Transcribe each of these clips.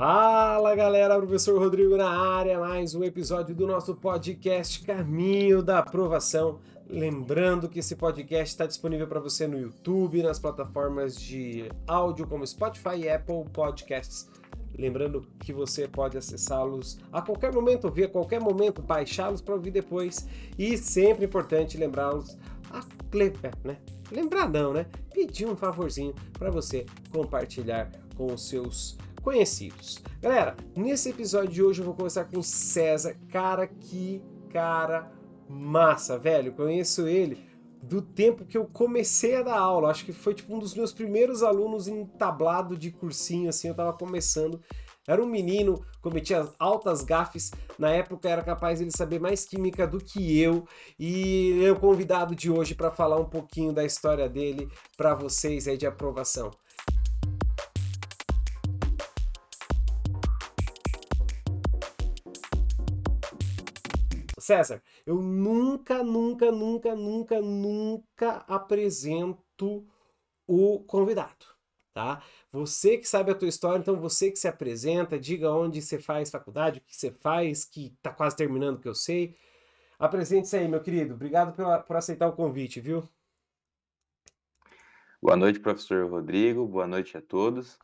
Fala galera, professor Rodrigo na área, mais um episódio do nosso podcast Caminho da Aprovação. Lembrando que esse podcast está disponível para você no YouTube, nas plataformas de áudio como Spotify e Apple Podcasts. Lembrando que você pode acessá-los a qualquer momento, ouvir a qualquer momento, baixá-los para ouvir depois. E sempre importante lembrá-los a né? Lembrar não, né? Pedir um favorzinho para você compartilhar com os seus conhecidos. Galera, nesse episódio de hoje eu vou conversar com César. Cara, que cara massa, velho. Conheço ele do tempo que eu comecei a dar aula. Acho que foi tipo um dos meus primeiros alunos em tablado de cursinho, assim, eu tava começando. Era um menino, cometia altas gafes. Na época era capaz de saber mais química do que eu. E o convidado de hoje para falar um pouquinho da história dele para vocês aí de aprovação. César, eu nunca, nunca, nunca, nunca, nunca apresento o convidado, tá? Você que sabe a tua história, então você que se apresenta, diga onde você faz faculdade, o que você faz, que tá quase terminando, que eu sei. Apresente-se aí, meu querido. Obrigado pela, por aceitar o convite, viu? Boa noite, professor Rodrigo. Boa noite a todos.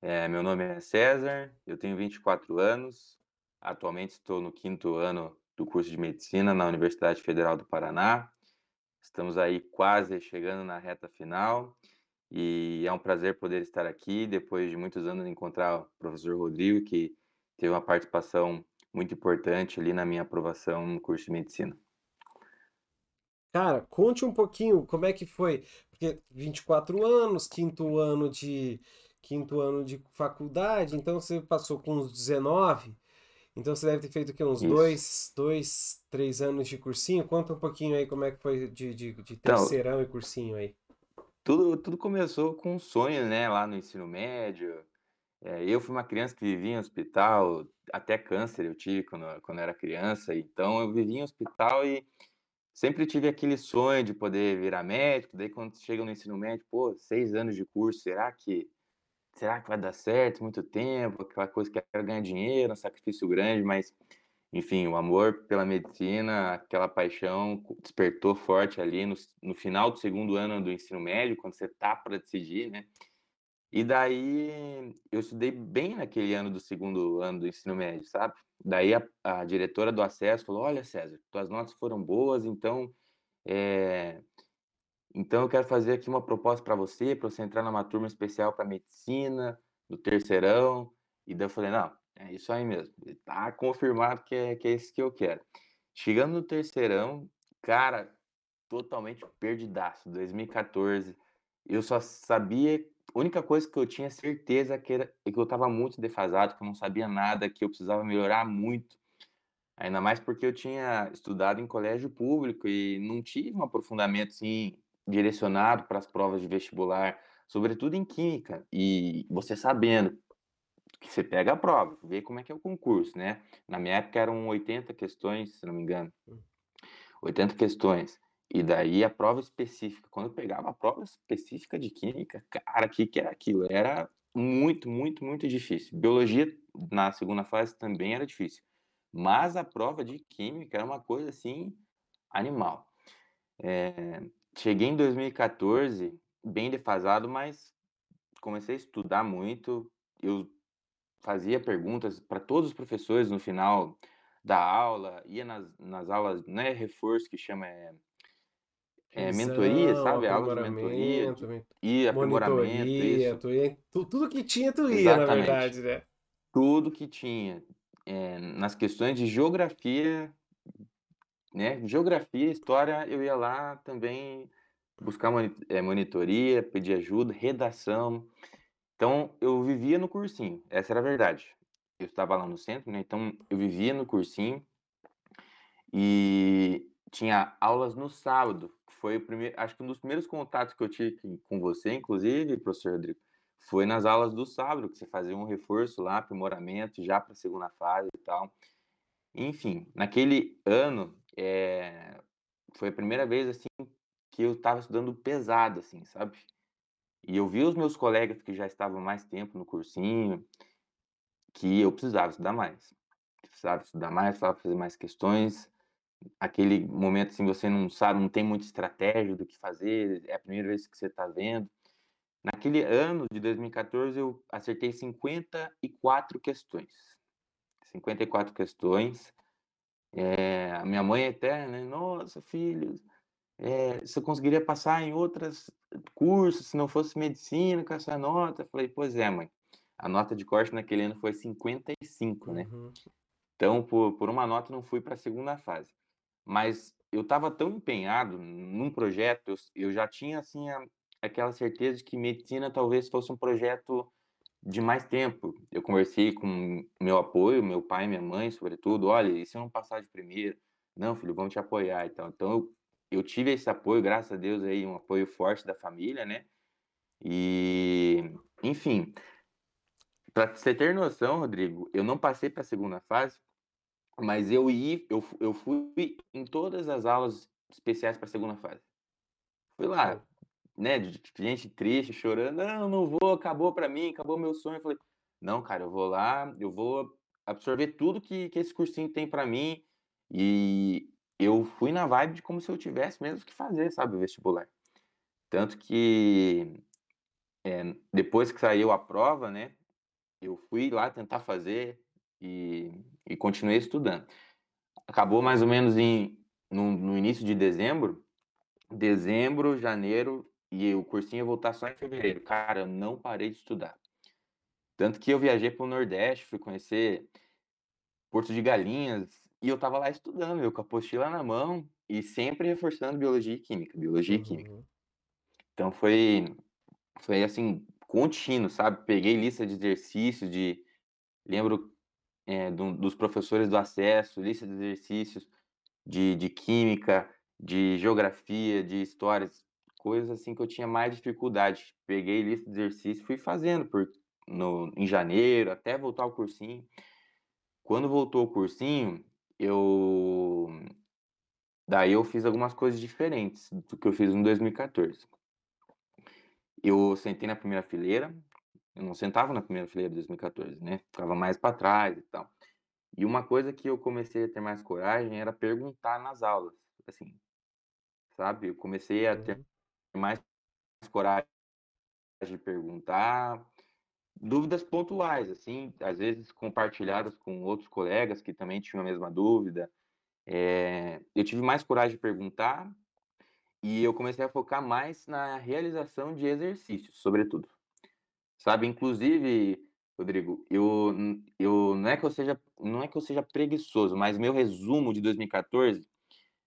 É, meu nome é César, eu tenho 24 anos. Atualmente estou no quinto ano do curso de medicina na Universidade Federal do Paraná. Estamos aí quase chegando na reta final e é um prazer poder estar aqui depois de muitos anos encontrar o professor Rodrigo, que teve uma participação muito importante ali na minha aprovação no curso de medicina. Cara, conte um pouquinho como é que foi, porque 24 anos, quinto ano de quinto ano de faculdade, então você passou com uns 19, então você deve ter feito aqui uns dois, dois, três anos de cursinho. Conta um pouquinho aí como é que foi de, de, de então terceirão então, e cursinho aí. Tudo, tudo começou com um sonho, né, lá no ensino médio. É, eu fui uma criança que vivia em hospital, até câncer eu tive quando, quando era criança, então eu vivia em hospital e sempre tive aquele sonho de poder virar médico. Daí quando chega no ensino médio, pô, seis anos de curso, será que será que vai dar certo? Muito tempo, aquela coisa que quero ganhar dinheiro, um sacrifício grande, mas enfim, o amor pela medicina, aquela paixão despertou forte ali no, no final do segundo ano do ensino médio, quando você tá para decidir, né? E daí eu estudei bem naquele ano do segundo ano do ensino médio, sabe? Daí a, a diretora do acesso falou: Olha, César, tuas notas foram boas, então é, então eu quero fazer aqui uma proposta para você, para você entrar numa turma especial para medicina, do terceirão. E daí eu falei, não, é isso aí mesmo. Tá confirmado que é, que é isso que eu quero. Chegando no terceirão, cara, totalmente perdidaço. 2014, eu só sabia. A única coisa que eu tinha certeza que era é que eu estava muito defasado, que eu não sabia nada, que eu precisava melhorar muito. Ainda mais porque eu tinha estudado em colégio público e não tive um aprofundamento assim direcionado para as provas de vestibular, sobretudo em química, e você sabendo que você pega a prova, vê como é que é o concurso, né? Na minha época eram 80 questões, se não me engano. 80 hum. questões. E daí a prova específica, quando eu pegava a prova específica de química, cara, o que, que era aquilo? Era muito, muito, muito difícil. Biologia, na segunda fase, também era difícil. Mas a prova de química era uma coisa assim, animal. É, Cheguei em 2014, bem defasado, mas comecei a estudar muito. Eu fazia perguntas para todos os professores no final da aula, ia nas, nas aulas, não é reforço que chama, é, é mentoria, sabe? Aulas de mentoria, e aprimoramento, isso. Tu ia, tudo que tinha, tu ia, Exatamente. na verdade, né? Tudo que tinha. É, nas questões de geografia, né? Geografia, história, eu ia lá também buscar eh, monitoria, pedir ajuda, redação. Então, eu vivia no cursinho, essa era a verdade. Eu estava lá no centro, né? Então, eu vivia no cursinho e tinha aulas no sábado. Foi o primeiro, acho que um dos primeiros contatos que eu tive com você, inclusive, professor Rodrigo, foi nas aulas do sábado, que você fazia um reforço lá, aprimoramento, já para a segunda fase e tal. Enfim, naquele ano, é, foi a primeira vez assim que eu estava estudando pesado, assim, sabe? E eu vi os meus colegas que já estavam mais tempo no cursinho, que eu precisava estudar mais. Precisava estudar mais, precisava fazer mais questões. Aquele momento, assim, você não sabe, não tem muita estratégia do que fazer, é a primeira vez que você está vendo. Naquele ano de 2014, eu acertei 54 questões. 54 questões. É, a minha mãe até, né? Nossa, filho, é, você conseguiria passar em outros cursos se não fosse medicina com essa nota? Eu falei, pois é, mãe. A nota de corte naquele ano foi 55, né? Uhum. Então, por, por uma nota, não fui para a segunda fase. Mas eu estava tão empenhado num projeto, eu, eu já tinha, assim, a, aquela certeza de que medicina talvez fosse um projeto de mais tempo. Eu conversei com meu apoio, meu pai minha mãe, sobretudo. Olha, e se eu não passar de primeiro? Não, filho, vamos te apoiar. Então, então eu, eu tive esse apoio, graças a Deus, aí, um apoio forte da família, né? E, enfim, para você ter noção, Rodrigo, eu não passei para a segunda fase, mas eu, ia, eu, eu fui em todas as aulas especiais para a segunda fase. Fui lá, né, de gente triste, chorando, não, não vou, acabou para mim, acabou meu sonho. Eu falei, não, cara, eu vou lá, eu vou absorver tudo que, que esse cursinho tem para mim. E eu fui na vibe de como se eu tivesse mesmo que fazer, sabe, o vestibular. Tanto que é, depois que saiu a prova, né, eu fui lá tentar fazer e, e continuei estudando. Acabou mais ou menos em, no, no início de dezembro, dezembro, janeiro, e o cursinho ia voltar só em fevereiro. Cara, eu não parei de estudar. Tanto que eu viajei para o Nordeste, fui conhecer Porto de Galinhas, e eu tava lá estudando, eu com a apostila na mão, e sempre reforçando biologia e química, biologia e química. Uhum. Então foi, foi assim, contínuo, sabe? Peguei lista de exercícios, de. Lembro é, do, dos professores do acesso, lista de exercícios de, de química, de geografia, de histórias, coisas assim que eu tinha mais dificuldade. Peguei lista de exercícios fui fazendo por, no, em janeiro, até voltar ao cursinho. Quando voltou o cursinho, eu. Daí eu fiz algumas coisas diferentes do que eu fiz em 2014. Eu sentei na primeira fileira, eu não sentava na primeira fileira de 2014, né? Ficava mais para trás e tal. E uma coisa que eu comecei a ter mais coragem era perguntar nas aulas, assim, sabe? Eu comecei a ter uhum. Mais coragem de perguntar, dúvidas pontuais, assim, às vezes compartilhadas com outros colegas que também tinham a mesma dúvida. É, eu tive mais coragem de perguntar e eu comecei a focar mais na realização de exercícios, sobretudo. Sabe, inclusive, Rodrigo, eu, eu não é que eu seja não é que eu seja preguiçoso, mas meu resumo de 2014,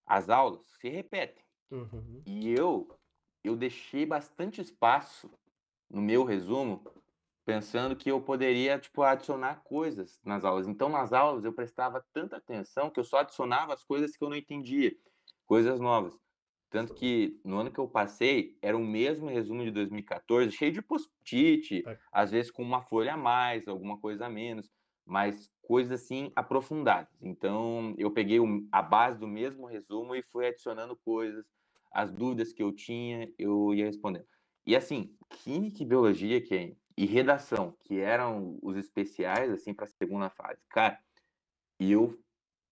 as aulas se repetem. Uhum. E eu eu deixei bastante espaço no meu resumo pensando que eu poderia, tipo, adicionar coisas nas aulas. Então, nas aulas, eu prestava tanta atenção que eu só adicionava as coisas que eu não entendia, coisas novas. Tanto que no ano que eu passei, era o mesmo resumo de 2014, cheio de post-it, é. às vezes com uma folha a mais, alguma coisa a menos, mas coisas assim aprofundadas. Então, eu peguei a base do mesmo resumo e fui adicionando coisas, as dúvidas que eu tinha, eu ia respondendo. E assim, química e biologia, que é e redação, que eram os especiais, assim, para a segunda fase. Cara, e eu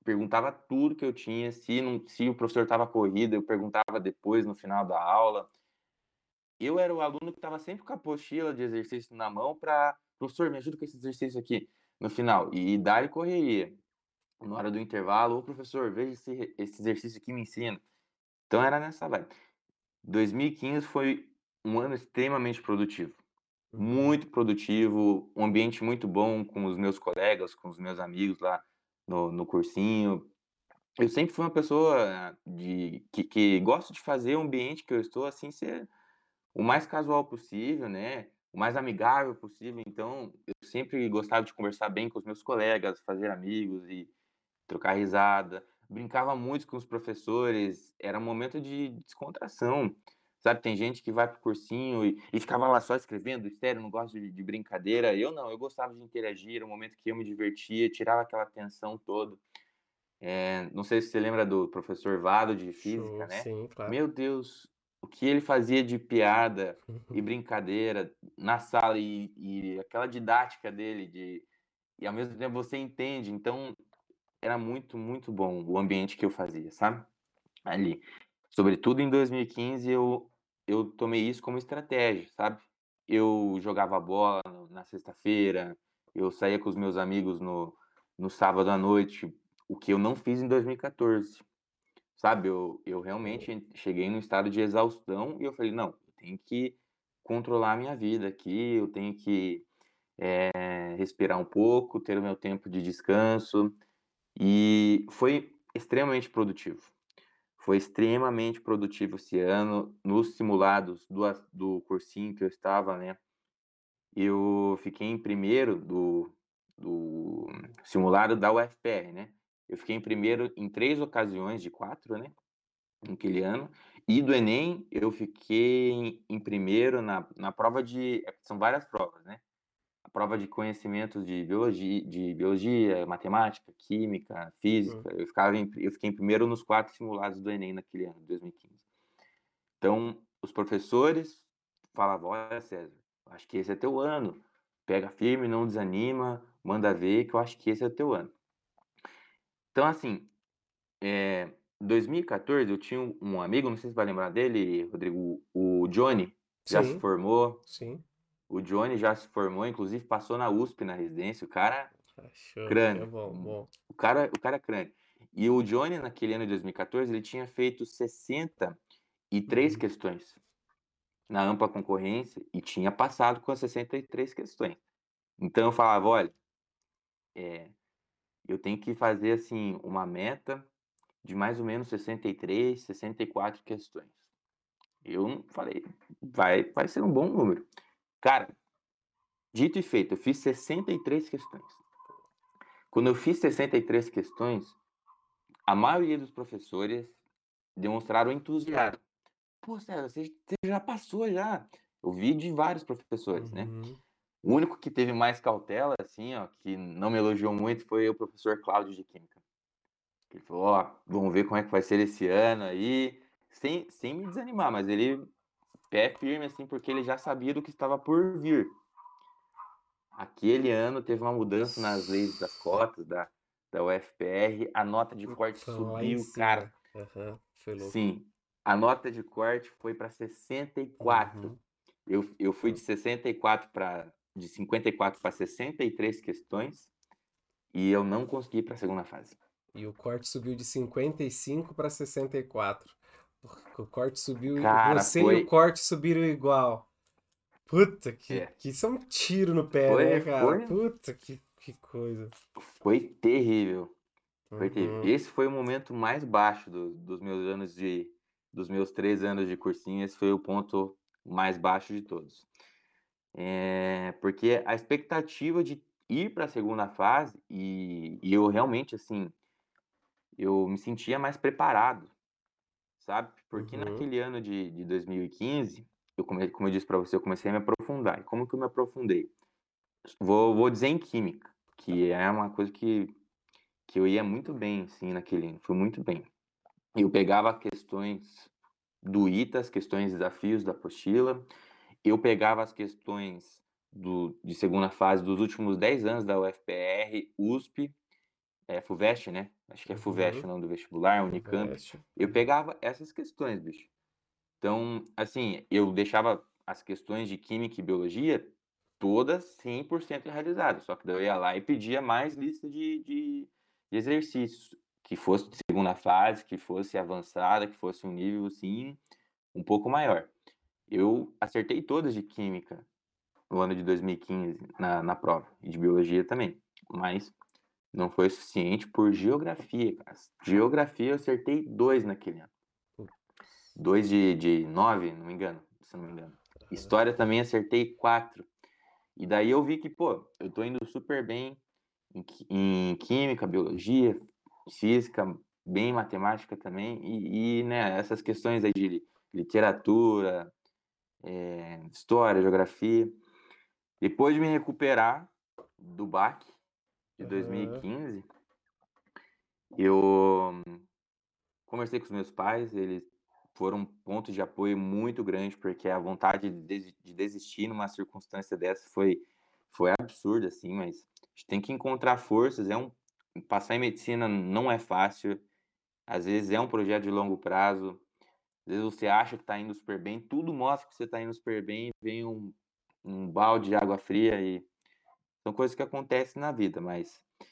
perguntava tudo que eu tinha, se, não, se o professor estava corrido, eu perguntava depois, no final da aula. Eu era o aluno que estava sempre com a apostila de exercício na mão para, professor, me ajuda com esse exercício aqui, no final. E, dar correria. Na hora do intervalo, ô professor, veja esse, esse exercício aqui me ensina. Então era nessa vibe. 2015 foi um ano extremamente produtivo muito produtivo, um ambiente muito bom com os meus colegas, com os meus amigos lá no, no cursinho. Eu sempre fui uma pessoa de que, que gosto de fazer o ambiente que eu estou assim ser o mais casual possível, né? O mais amigável possível. Então, eu sempre gostava de conversar bem com os meus colegas, fazer amigos e trocar risada. Brincava muito com os professores, era um momento de descontração. Sabe, tem gente que vai pro cursinho e, e ficava lá só escrevendo, estéreo, não gosto de, de, brincadeira. Eu não, eu gostava de interagir, era um momento que eu me divertia, tirava aquela tensão toda. É, não sei se você lembra do professor Vado de física, sim, né? Sim, claro. Meu Deus, o que ele fazia de piada e brincadeira na sala e, e aquela didática dele de e ao mesmo tempo você entende. Então, era muito, muito bom o ambiente que eu fazia, sabe? Ali. Sobretudo em 2015, eu, eu tomei isso como estratégia, sabe? Eu jogava bola na sexta-feira, eu saía com os meus amigos no, no sábado à noite, o que eu não fiz em 2014. Sabe, eu, eu realmente cheguei num estado de exaustão e eu falei, não, eu tenho que controlar a minha vida aqui, eu tenho que é, respirar um pouco, ter o meu tempo de descanso. E foi extremamente produtivo. Foi extremamente produtivo esse ano. Nos simulados do, do cursinho que eu estava, né? Eu fiquei em primeiro do, do simulado da UFPR, né? Eu fiquei em primeiro em três ocasiões de quatro, né? Naquele ano. E do Enem, eu fiquei em primeiro na, na prova de. São várias provas, né? A prova de conhecimentos de biologia, de biologia matemática, química, física. Uhum. Eu, ficava em, eu fiquei em primeiro nos quatro simulados do Enem naquele ano, 2015. Então, os professores falavam: Olha, César, acho que esse é teu ano. Pega firme, não desanima, manda ver, que eu acho que esse é teu ano. Então, assim, é, 2014 eu tinha um amigo, não sei se vai lembrar dele, Rodrigo, o Johnny, já se formou. Sim. O Johnny já se formou, inclusive passou na USP na residência. O cara Achou, crânio. É bom, bom. O cara, o cara é crânio. E o Johnny naquele ano de 2014, ele tinha feito 63 uhum. questões na ampla concorrência e tinha passado com as 63 questões. Então eu falava, olha, é, eu tenho que fazer assim uma meta de mais ou menos 63, 64 questões. Eu falei, vai, vai ser um bom número. Cara, dito e feito, eu fiz 63 questões. Quando eu fiz 63 questões, a maioria dos professores demonstraram entusiasmo. Pô, César, você, já passou já. Eu vi de vários professores, né? uhum. né? O único que teve mais cautela, assim, ó, que não me elogiou muito, foi o professor Cláudio de Química. Ele falou, ó, vamos ver como é que vai ser esse ano aí, sem, sem me desanimar, mas ele pé firme, assim, porque ele já sabia do que estava por vir. Aquele ano teve uma mudança nas leis das cotas da, da UFPR, a nota de corte subiu, cara. Uhum, foi louco. Sim, a nota de corte foi para 64. Uhum. Eu, eu fui de 64 para de 54 para 63 questões e eu não consegui para a segunda fase. E o corte subiu de 55 para 64. O corte subiu Cara, você foi... e o corte subiram igual. Puta, que, é. que isso é um tiro no pé, foi, né, cara? Foi... Puta, que, que coisa. Foi terrível. Foi uhum. terrível. Esse foi o momento mais baixo do, dos meus anos de. Dos meus três anos de cursinho, esse foi o ponto mais baixo de todos. É, porque a expectativa de ir para a segunda fase, e, e, eu realmente, assim, eu me sentia mais preparado, sabe? Porque uhum. naquele ano de, de 2015, eu come, como eu disse para você, eu comecei a me aprofundar. E como que eu me aprofundei? Vou, vou dizer em química, que é uma coisa que, que eu ia muito bem, assim, naquele ano, fui muito bem. Eu pegava questões do ITA, as questões desafios da apostila, eu pegava as questões do, de segunda fase dos últimos 10 anos da UFPR, USP, é, FUVEST, né? Acho que é FUVEST uhum. o nome do vestibular, Unicamp. FUVEST. Eu pegava essas questões, bicho. Então, assim, eu deixava as questões de química e biologia todas 100% realizadas. Só que daí eu ia lá e pedia mais lista de, de, de exercícios, que fosse de segunda fase, que fosse avançada, que fosse um nível, assim, um pouco maior. Eu acertei todas de química no ano de 2015 na, na prova, e de biologia também, mas não foi suficiente por geografia, cara. Geografia eu acertei dois naquele ano. Dois de, de nove, não me engano, se não me engano. História também acertei quatro. E daí eu vi que, pô, eu tô indo super bem em, em química, biologia, física, bem matemática também. E, e né, essas questões aí de literatura, é, história, geografia. Depois de me recuperar do baque de uhum. 2015, eu conversei com os meus pais, eles foram um ponto de apoio muito grande, porque a vontade de desistir numa circunstância dessa foi, foi absurda, assim, mas gente tem que encontrar forças. É um passar em medicina não é fácil. Às vezes é um projeto de longo prazo. Às vezes você acha que está indo super bem, tudo mostra que você está indo super bem, vem um, um balde de água fria e são coisas que acontecem na vida, mas a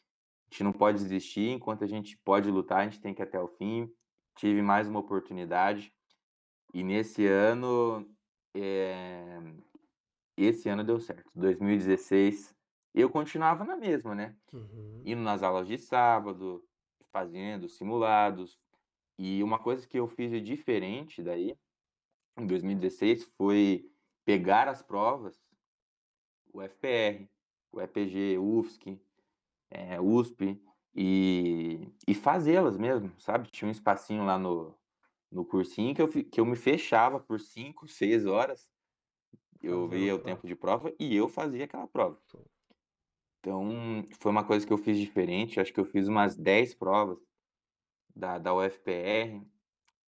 gente não pode desistir. Enquanto a gente pode lutar, a gente tem que ir até o fim. Tive mais uma oportunidade e nesse ano, é... esse ano deu certo. 2016, eu continuava na mesma, né? Uhum. Indo nas aulas de sábado, fazendo simulados. E uma coisa que eu fiz de diferente daí, em 2016, foi pegar as provas, o FPR, o EPG, UFSC, é, USP, e, e fazê-las mesmo, sabe? Tinha um espacinho lá no, no cursinho que eu, que eu me fechava por 5, 6 horas. Eu via o tempo de prova e eu fazia aquela prova. Então, foi uma coisa que eu fiz diferente. Acho que eu fiz umas 10 provas da, da UFPR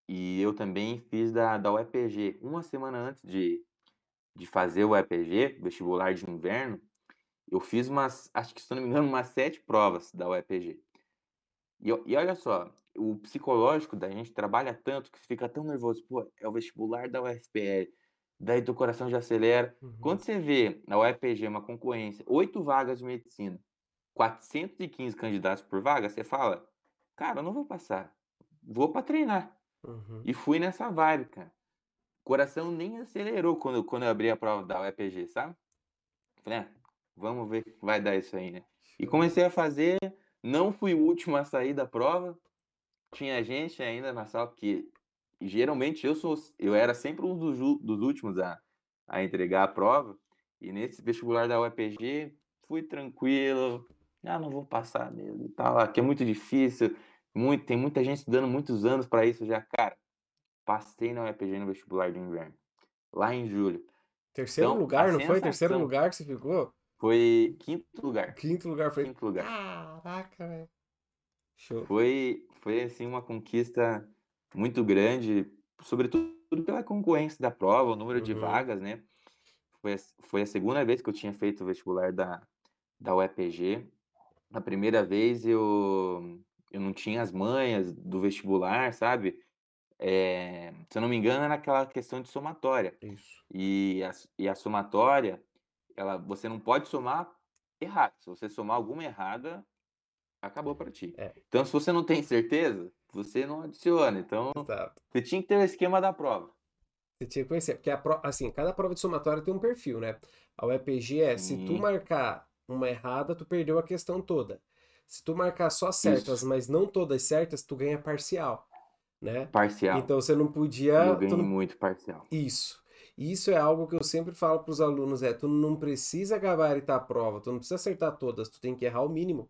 e eu também fiz da, da UEPG. Uma semana antes de, de fazer o UEPG, vestibular de inverno, eu fiz umas, acho que se não me engano, umas sete provas da UEPG. E, e olha só, o psicológico da gente trabalha tanto que fica tão nervoso. Pô, é o vestibular da UFPR, daí teu coração já acelera. Uhum. Quando você vê na UEPG uma concorrência, oito vagas de medicina, 415 candidatos por vaga, você fala, cara, eu não vou passar, vou para treinar. Uhum. E fui nessa vibe, cara. Coração nem acelerou quando, quando eu abri a prova da UEPG, sabe? Falei, ah, vamos ver que vai dar isso aí, né? E comecei a fazer, não fui o último a sair da prova. Tinha gente ainda na sala que geralmente eu sou eu era sempre um dos, dos últimos a, a entregar a prova. E nesse vestibular da UEPG fui tranquilo, ah, não vou passar mesmo e tal, aqui é muito difícil, muito, tem muita gente estudando muitos anos para isso já, cara. Passei na UEPG no vestibular de inverno, lá em julho. Terceiro Então, lugar, não foi? Terceiro lugar que você ficou? Foi quinto lugar. Quinto lugar foi. Quinto lugar. Caraca, velho. Show. Foi, foi assim uma conquista muito grande, sobretudo pela concorrência da prova, o número de Uhum. vagas, né? Foi, a- foi a segunda vez que eu tinha feito o vestibular da, da UEPG. Na primeira vez eu, eu não tinha as manhas do vestibular, sabe? É, se eu não me engano, era aquela questão de somatória. Isso. E a, e a somatória, ela, você não pode somar errado. Se você somar alguma errada, acabou para ti. É. Então, se você não tem certeza, você não adiciona. Então, Exato. você tinha que ter o esquema da prova. Você tinha que conhecer, porque a pro- assim, cada prova de somatória tem um perfil, né? A UEPG é, se tu Sim. marcar uma errada, tu perdeu a questão toda. Se tu marcar só certas, Isso. mas não todas certas, tu ganha parcial, né? Parcial. Então você não podia, eu ganhei não- muito parcial. isso. Isso é algo que eu sempre falo para os alunos, é, tu não precisa gabaritar a prova, tu não precisa acertar todas, tu tem que errar o mínimo.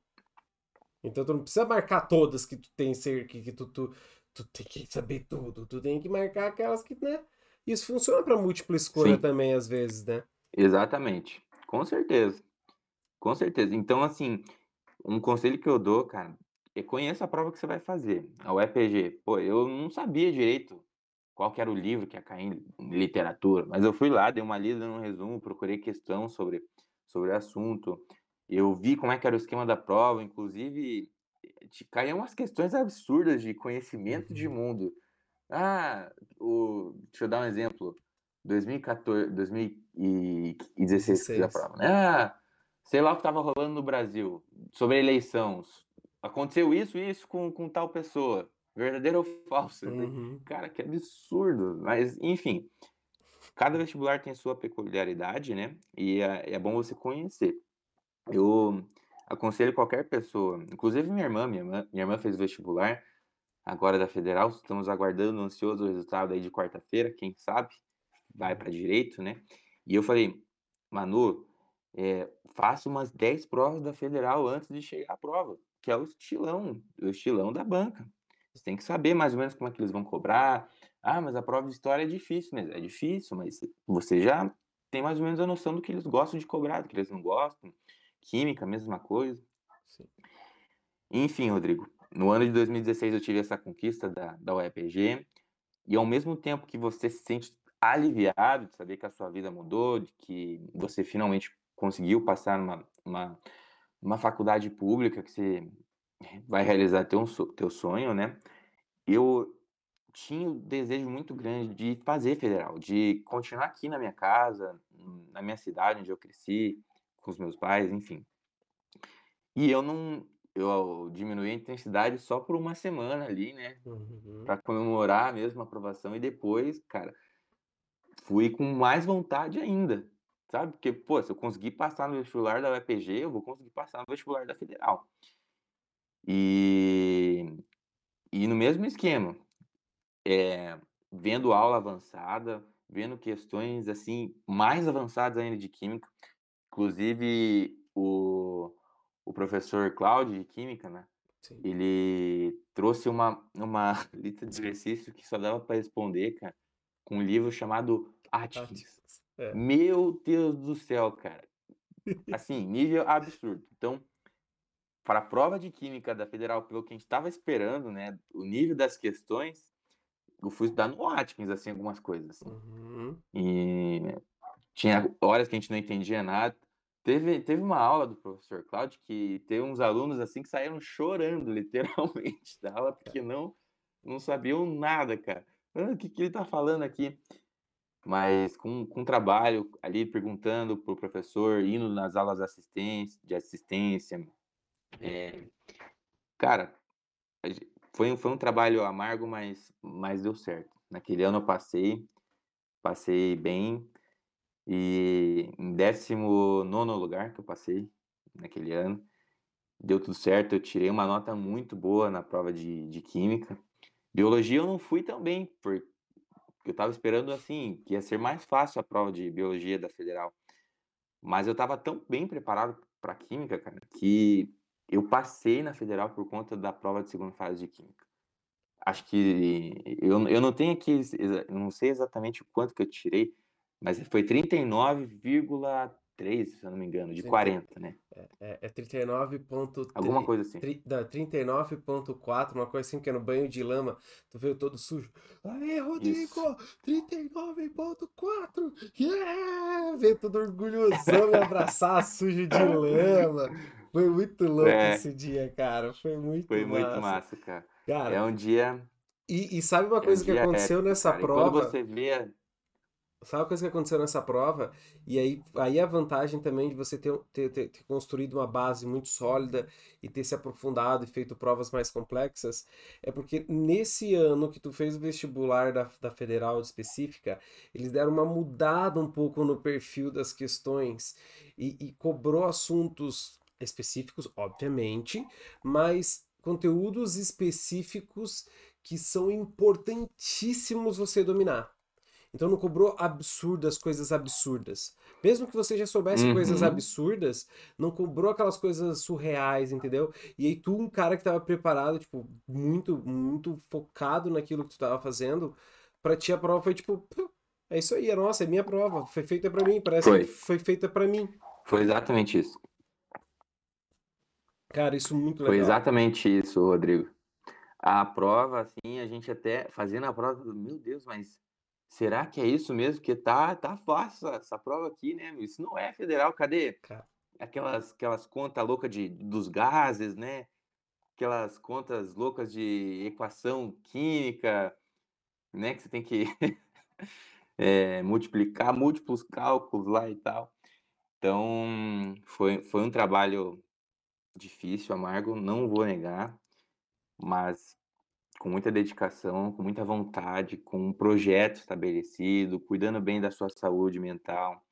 Então tu não precisa marcar todas que tu tem ser que, que tu, tu, tu tem que saber tudo, tu tem que marcar aquelas que, né? Isso funciona para múltipla escolha Sim. também às vezes, né? Exatamente. Com certeza. Com certeza. Então, assim, um conselho que eu dou, cara, é conheça a prova que você vai fazer. A UEPG. Pô, eu não sabia direito qual que era o livro que ia cair em literatura, mas eu fui lá, dei uma lida no resumo, procurei questão sobre, sobre o assunto. Eu vi como é que era o esquema da prova, inclusive caíam umas questões absurdas de conhecimento de Uhum. mundo. Ah, o, deixa eu dar um exemplo. 2014, 2016 que eu fiz a 16. prova. né? Ah, sei lá o que estava rolando no Brasil sobre eleição. Aconteceu isso e isso com, com tal pessoa. Verdadeiro ou falei, Uhum. Cara, que absurdo. Mas, enfim, cada vestibular tem sua peculiaridade, né? E é, é bom você conhecer. Eu aconselho qualquer pessoa, inclusive minha irmã, minha irmã, minha irmã fez vestibular agora da Federal, estamos aguardando ansioso o resultado aí de quarta-feira, quem sabe vai para direito, né? E eu falei, Manu, é, faça umas 10 provas da Federal antes de chegar à prova, que é o estilão, o estilão da banca. Você tem que saber mais ou menos como é que eles vão cobrar. Ah, mas a prova de história é difícil, mas é difícil, mas você já tem mais ou menos a noção do que eles gostam de cobrar, do que eles não gostam. Química, mesma coisa. Sim. Enfim, Rodrigo, no ano de 2016 eu tive essa conquista da, da UEPG, e ao mesmo tempo que você se sente aliviado de saber que a sua vida mudou, de que você finalmente conseguiu passar numa, uma, uma faculdade pública que você vai realizar teu teu sonho, né, eu tinha um desejo muito grande de fazer federal, de continuar aqui na minha casa, na minha cidade onde eu cresci, com os meus pais, enfim. E eu não eu diminuí a intensidade só por uma semana ali, né, Uhum. pra comemorar mesmo a aprovação e depois, cara, fui com mais vontade ainda, sabe, porque, pô, se eu conseguir passar no vestibular da UEPG, eu vou conseguir passar no vestibular da federal. E e no mesmo esquema, eh, vendo aula avançada, vendo questões, assim, mais avançadas ainda de química, inclusive o o professor Cláudio de química, né, Sim. ele trouxe uma uma lista de exercício que só dava pra responder, cara, com um livro chamado Atkins. Práticas. É. Meu Deus do céu, cara. Assim, nível absurdo. Então, pra prova de química da federal, pelo que a gente estava esperando, né, o nível das questões, eu fui estudar no Atkins, assim, algumas coisas, assim. Uhum. E tinha horas que a gente não entendia nada. Teve teve uma aula do professor Cláudio que teve uns alunos, assim, que saíram chorando literalmente da aula, porque não não sabiam nada, cara. "Hã, que que ele tá falando aqui?". Mas com com trabalho ali perguntando para o professor, indo nas aulas assistência de assistência, eh, cara, foi um foi um trabalho amargo, mas mas deu certo. Naquele ano eu passei, passei bem, e em 19º lugar que eu passei naquele ano, deu tudo certo, eu tirei uma nota muito boa na prova de de química. Biologia eu não fui tão bem, porque eu estava esperando, assim, que ia ser mais fácil a prova de biologia da federal. Mas eu estava tão bem preparado pra química, cara, que eu passei na federal por conta da prova de segunda fase de química. Acho que eu eu não tenho aqui eu não sei exatamente o quanto que eu tirei, mas foi 39,3, se eu não me engano, de Trinta 40, né. é é é 39 ponto Alguma coisa assim. tri não, 39.4, uma coisa assim, que é no banho de lama, tu veio todo sujo: "Aê. Rodrigo, 39.4, yeah!", veio todo orgulhosão me abraçar, sujo de lama. Foi muito louco É. esse dia, cara, foi Foi muito muito massa. massa, cara. É Cara um dia e e sabe uma é um coisa que dia aconteceu épico, nessa cara. E quando prova você vê sabe uma coisa que aconteceu nessa prova, e aí aí a vantagem também de você ter ter ter ter construído uma base muito sólida e ter se aprofundado e feito provas mais complexas, é porque nesse ano que tu fez o vestibular da da federal específica, eles deram uma mudada um pouco no perfil das questões, e e cobrou assuntos específicos, obviamente, mas conteúdos específicos que são importantíssimos você dominar. Então não cobrou absurdas, coisas absurdas. Mesmo que você já soubesse coisas Uhum. absurdas, não cobrou aquelas coisas surreais, entendeu. E aí tu, um cara que estava preparado, tipo, muito muito focado naquilo que tu estava fazendo, pra ti a prova foi tipo: "Pu, é isso aí, é nossa, é minha prova, foi feita pra mim, parece que Foi. foi feita pra mim". Foi exatamente isso. Cara, isso muito Foi legal. exatamente isso, Rodrigo. A prova, assim, a gente até fazendo a prova, "Meu Deus, mas será que é isso mesmo? Porque tá tá fácil essa prova aqui, né, isso não é federal, cadê Ca aquelas aquelas conta louca de dos gases, né, aquelas contas loucas de equação química, né, que você tem que, eh, multiplicar múltiplos cálculos lá e tal. Então, foi foi um trabalho difícil, amargo, não vou negar, mas com muita dedicação, com muita vontade, com um projeto estabelecido, cuidando bem da sua saúde mental,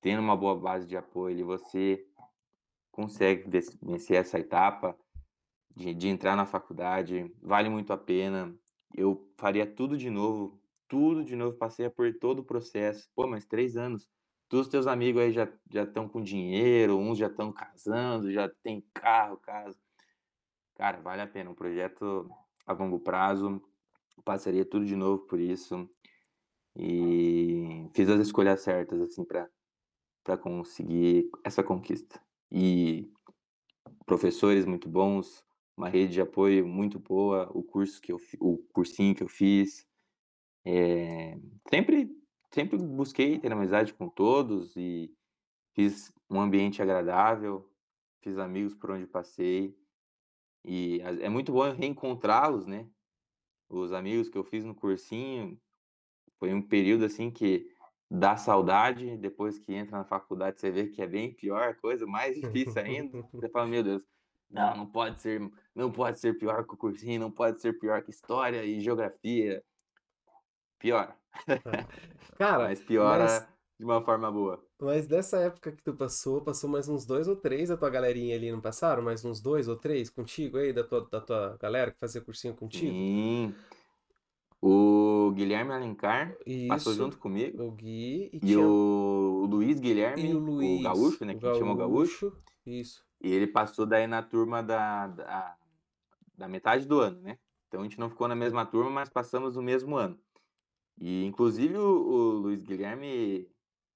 tendo uma boa base de apoio, você consegue vencer essa etapa de de entrar na faculdade, vale muito a pena. Eu faria tudo de novo, tudo de novo, passei por todo o processo. Pô, mas 3 anos, todos os teus amigos aí já estão com dinheiro, uns já estão casando, já tem carro, casa. Cara, vale a pena, um projeto a longo prazo, passaria tudo de novo por isso, e fiz as escolhas certas, assim, pra conseguir essa conquista. E professores muito bons, uma rede de apoio muito boa, o curso que eu o cursinho que eu fiz, eh, sempre sempre busquei ter amizade com todos e fiz um ambiente agradável. fiz amigos por onde passei. E é muito bom reencontrá-los, né? Os amigos que eu fiz no cursinho, foi um período assim que dá saudade, depois que entra na faculdade você vê que é bem pior coisa, mais difícil ainda. Você fala, meu Deus, não, não pode ser, não pode ser pior que o cursinho, não pode ser pior que história e geografia. Pior. É. Cara, mas piora mas, de uma forma boa. mas dessa época que tu passou, passou mais uns dois ou três da tua galerinha ali, não passaram? Mais uns dois ou três contigo aí, da tua, da tua galera que fazia cursinho contigo? Sim. O Guilherme Alencar passou Isso, junto comigo. o Gui e E tinha o Luiz e o Guilherme, o Luiz, Gaúcho, né? o Que a gente chama o Gaúcho. Gaúcho, isso. E ele passou daí na turma da, da, da metade do ano, né? Então a gente não ficou na mesma turma, mas passamos no mesmo ano. E inclusive o, o Luiz Guilherme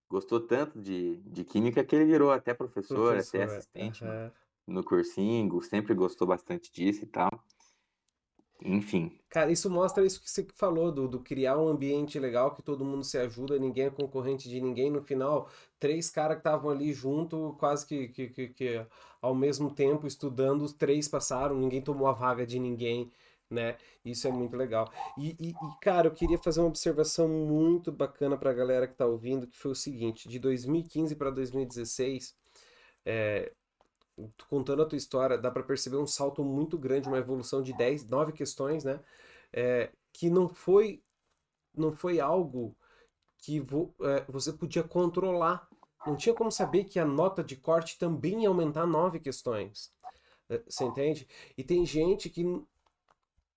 gostou tanto de, de química que ele virou até professor, até Professor, assistente no, aham. no cursinho, sempre gostou bastante disso e tal. Enfim, Cara, isso mostra isso que você falou, do, do criar um ambiente legal que todo mundo se ajuda, ninguém é concorrente de ninguém. No final, três caras que estavam ali junto, quase que, que, que, que ao mesmo tempo estudando, os três passaram, ninguém tomou a vaga de ninguém, né? Isso é muito legal. E, e, e, cara, eu queria fazer uma observação muito bacana pra galera que tá ouvindo, que foi o seguinte, de 2015 para 2016, é, contando a tua história, dá pra perceber um salto muito grande, uma evolução de 10, 9 questões, né? É, que não foi não foi algo que vo- é, você podia controlar. Não tinha como saber que a nota de corte também ia aumentar nove questões. É, Você entende? E tem gente que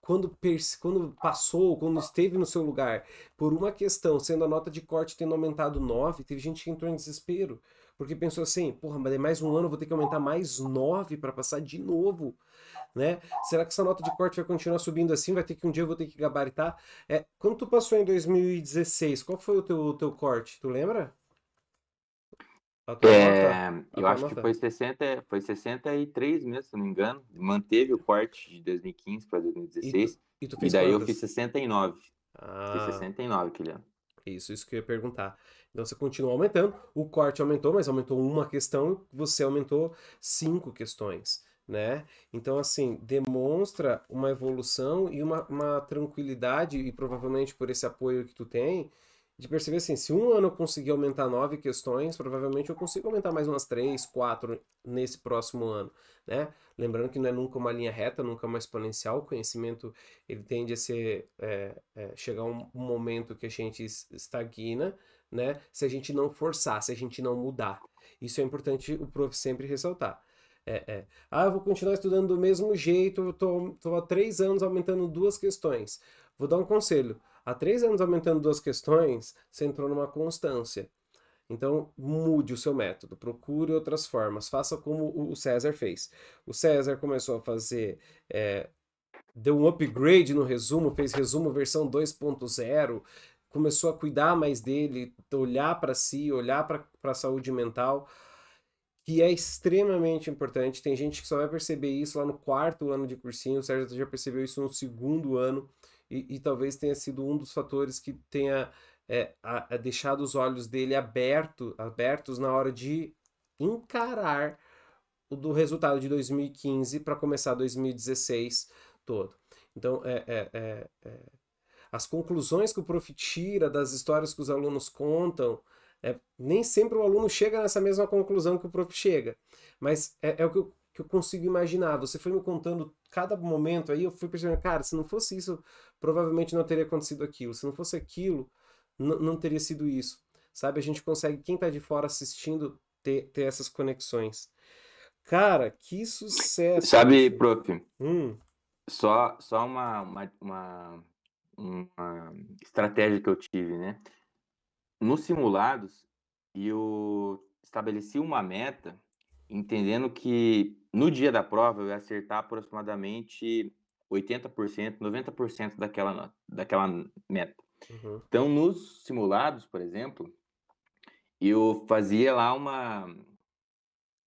quando, quando passou, quando esteve no seu lugar, por uma questão, sendo a nota de corte tendo aumentado 9, teve gente que entrou em desespero. Porque pensou assim, porra, mas é mais um ano, vou ter que aumentar mais 9 para passar de novo, né? Será que essa nota de corte vai continuar subindo assim? Vai ter que um dia eu vou ter que gabaritar? É, quando tu passou em 2016, qual foi o teu, teu corte? Tu lembra? A tua nota? é, eu acho que foi 60, foi 63 mesmo, se não me engano. Manteve o corte de 2015 para E tu, 2016. e E fez daí eu quantas? fiz 69. Fiz Ah, 69 aquele ano. Isso, isso que eu ia perguntar. Então você continua aumentando, o corte aumentou, mas aumentou uma questão, você aumentou cinco questões, né? Então, assim, demonstra uma evolução e uma, uma tranquilidade, e provavelmente por esse apoio que tu tem, de perceber assim, se um ano eu conseguir aumentar nove questões, provavelmente eu consigo aumentar mais umas três, quatro nesse próximo ano, né? Lembrando que não é nunca uma linha reta, nunca uma exponencial, o conhecimento ele tende a ser é, é, chegar um, momento que a gente es- estagna, né? Se a gente não forçar, se a gente não mudar. Isso é importante o prof sempre ressaltar. É, é. Ah, eu vou continuar estudando do mesmo jeito, eu tô, tô há três anos aumentando duas questões. Vou dar um conselho. Há três anos aumentando duas questões, você entrou numa constância. Então, mude o seu método, procure outras formas, faça como o César fez. O César começou a fazer é, deu um upgrade no resumo, fez resumo versão 2.0, começou a cuidar mais dele, olhar para si, olhar para a saúde mental, que é extremamente importante. Tem gente que só vai perceber isso lá no quarto ano de cursinho, o Sérgio já percebeu isso no segundo ano, e, e talvez tenha sido um dos fatores que tenha é, a- a deixado os olhos dele aberto, abertos na hora de encarar o do resultado de 2015 para começar 2016 todo. Então, é, é, é, é, as conclusões que o prof tira das histórias que os alunos contam, é, nem sempre o aluno chega nessa mesma conclusão que o prof chega, mas é, é o que eu, que eu consigo imaginar. Você foi me contando cada momento aí, eu fui percebendo, cara, se não fosse isso, provavelmente não teria acontecido aquilo. Se não fosse aquilo, não teria sido isso. Sabe, a gente consegue, quem tá de fora assistindo, ter, ter essas conexões. Cara, que sucesso, Sabe, prof, Hum, só, só uma, uma, uma, uma estratégia que eu tive, né? Nos simulados, eu estabeleci uma meta, entendendo que no dia da prova eu ia acertar aproximadamente 80%, 90% daquela, nota- daquela meta. uhum, Então, nos simulados, por exemplo, eu fazia lá uma.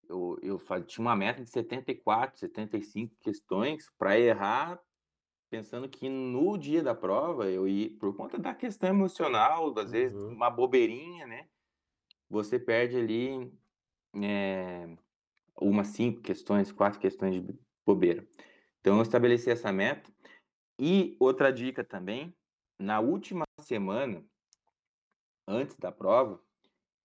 Eu, eu tinha uma meta de 74, 75 questões para errar, pensando que no dia da prova eu ia, por conta da questão emocional, às vezes uhum, uma bobeirinha, né? Você perde ali é, umas cinco questões, quatro questões de bobeira. Então eu estabeleci essa meta. E outra dica também, na última semana, antes da prova,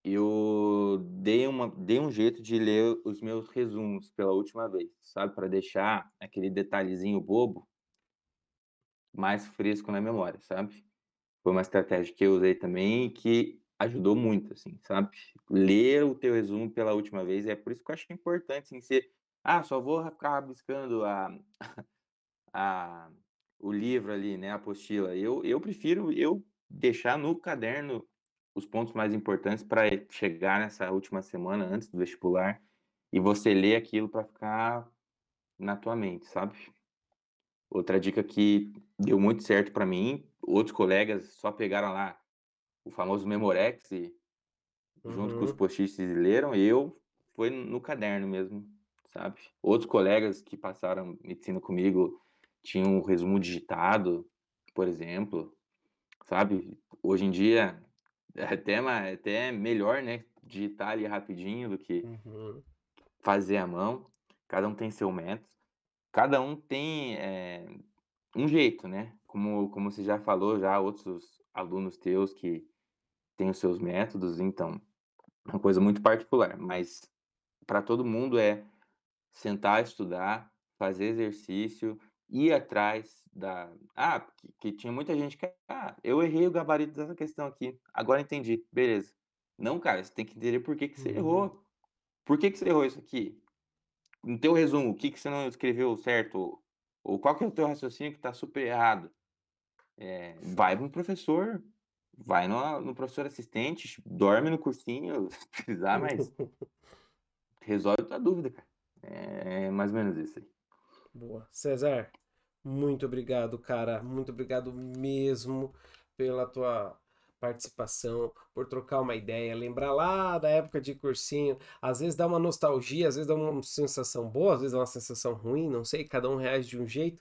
eu dei, uma, dei um jeito de ler os meus resumos pela última vez, sabe? Para deixar aquele detalhezinho bobo mais fresco na memória, sabe? Foi uma estratégia que eu usei também que ajudou muito, assim, sabe? Ler o teu resumo pela última vez, é por isso que eu acho é importante, assim, ser... Ah, só vou ficar buscando a, a, o livro ali, né, a apostila. Eu, eu prefiro eu deixar no caderno os pontos mais importantes para chegar nessa última semana antes do vestibular e você ler aquilo para ficar na tua mente, sabe? Outra dica que deu muito certo para mim, outros colegas só pegaram lá o famoso Memorex e junto com os Uhum. post-its e leram, eu foi no caderno mesmo, sabe? Outros colegas que passaram medicina comigo tinham o resumo digitado, por exemplo, sabe? Hoje em dia é até, é até melhor, né? Digitar ali rapidinho do que Uhum. fazer à mão. Cada um tem seu método. Cada um tem é, um jeito, né? Como, como você já falou, já outros alunos teus que têm os seus métodos, então, é uma coisa muito particular. Mas para todo mundo é sentar, estudar, fazer exercício, ir atrás da. Ah, que, que tinha muita gente que. Ah, eu errei o gabarito dessa questão aqui. Agora entendi. Beleza. Não, cara, você tem que entender por que, que você Uhum. errou. Por que, que você errou isso aqui? No teu resumo, o que, que você não escreveu certo? Ou qual que é o teu raciocínio que está super errado? É, vai para um professor, vai no, no professor assistente, dorme no cursinho, se precisar, mas resolve tua dúvida, cara. É mais ou menos isso aí. Boa. César, muito obrigado, cara. Muito obrigado mesmo pela tua participação, por trocar uma ideia, lembrar lá da época de cursinho. Às vezes dá uma nostalgia, às vezes dá uma sensação boa, às vezes dá uma sensação ruim, não sei, cada um reage de um jeito.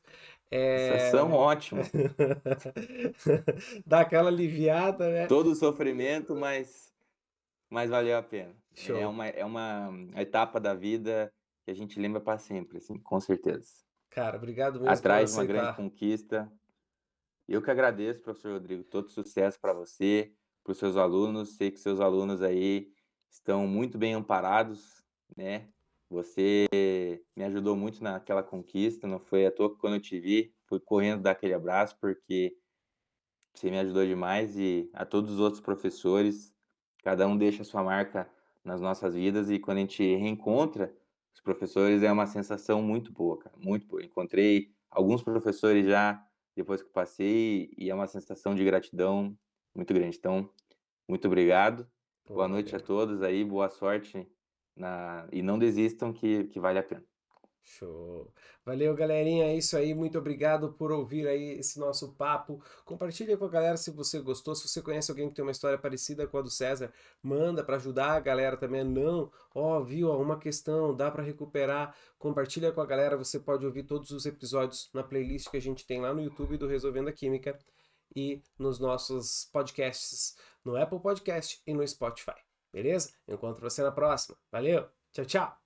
Sensação É... ótima. Dá aquela aliviada, né? Todo sofrimento, mas, mas valeu a pena. É Show. uma, é uma etapa da vida que a gente lembra para sempre, assim, com certeza. Cara, obrigado mesmo por Atrás de uma grande conquista. Eu que agradeço, professor Rodrigo. Todo sucesso para você, para os seus alunos. Sei que seus alunos aí estão muito bem amparados, né? Você me ajudou muito naquela conquista. Não foi à toa que quando eu te vi, fui correndo dar aquele abraço, porque você me ajudou demais. E a todos os outros professores, cada um deixa a sua marca nas nossas vidas. E quando a gente reencontra os professores, é uma sensação muito boa, cara. Muito boa. Encontrei alguns professores já depois que passei e é uma sensação de gratidão muito grande. Então, muito obrigado. Boa noite a todos aí, boa sorte na... e não desistam que, que vale a pena. Show. Valeu, galerinha. É isso aí. Muito obrigado por ouvir aí esse nosso papo. Compartilha com a galera se você gostou. Se você conhece alguém que tem uma história parecida com a do César, manda para ajudar a galera também. Não, ó, viu, ó, uma questão, dá para recuperar. Compartilha com a galera. Você pode ouvir todos os episódios na playlist que a gente tem lá no YouTube do Resolvendo a Química e nos nossos podcasts no Apple Podcast e no Spotify. Beleza? Encontro você na próxima. Valeu. Tchau, tchau.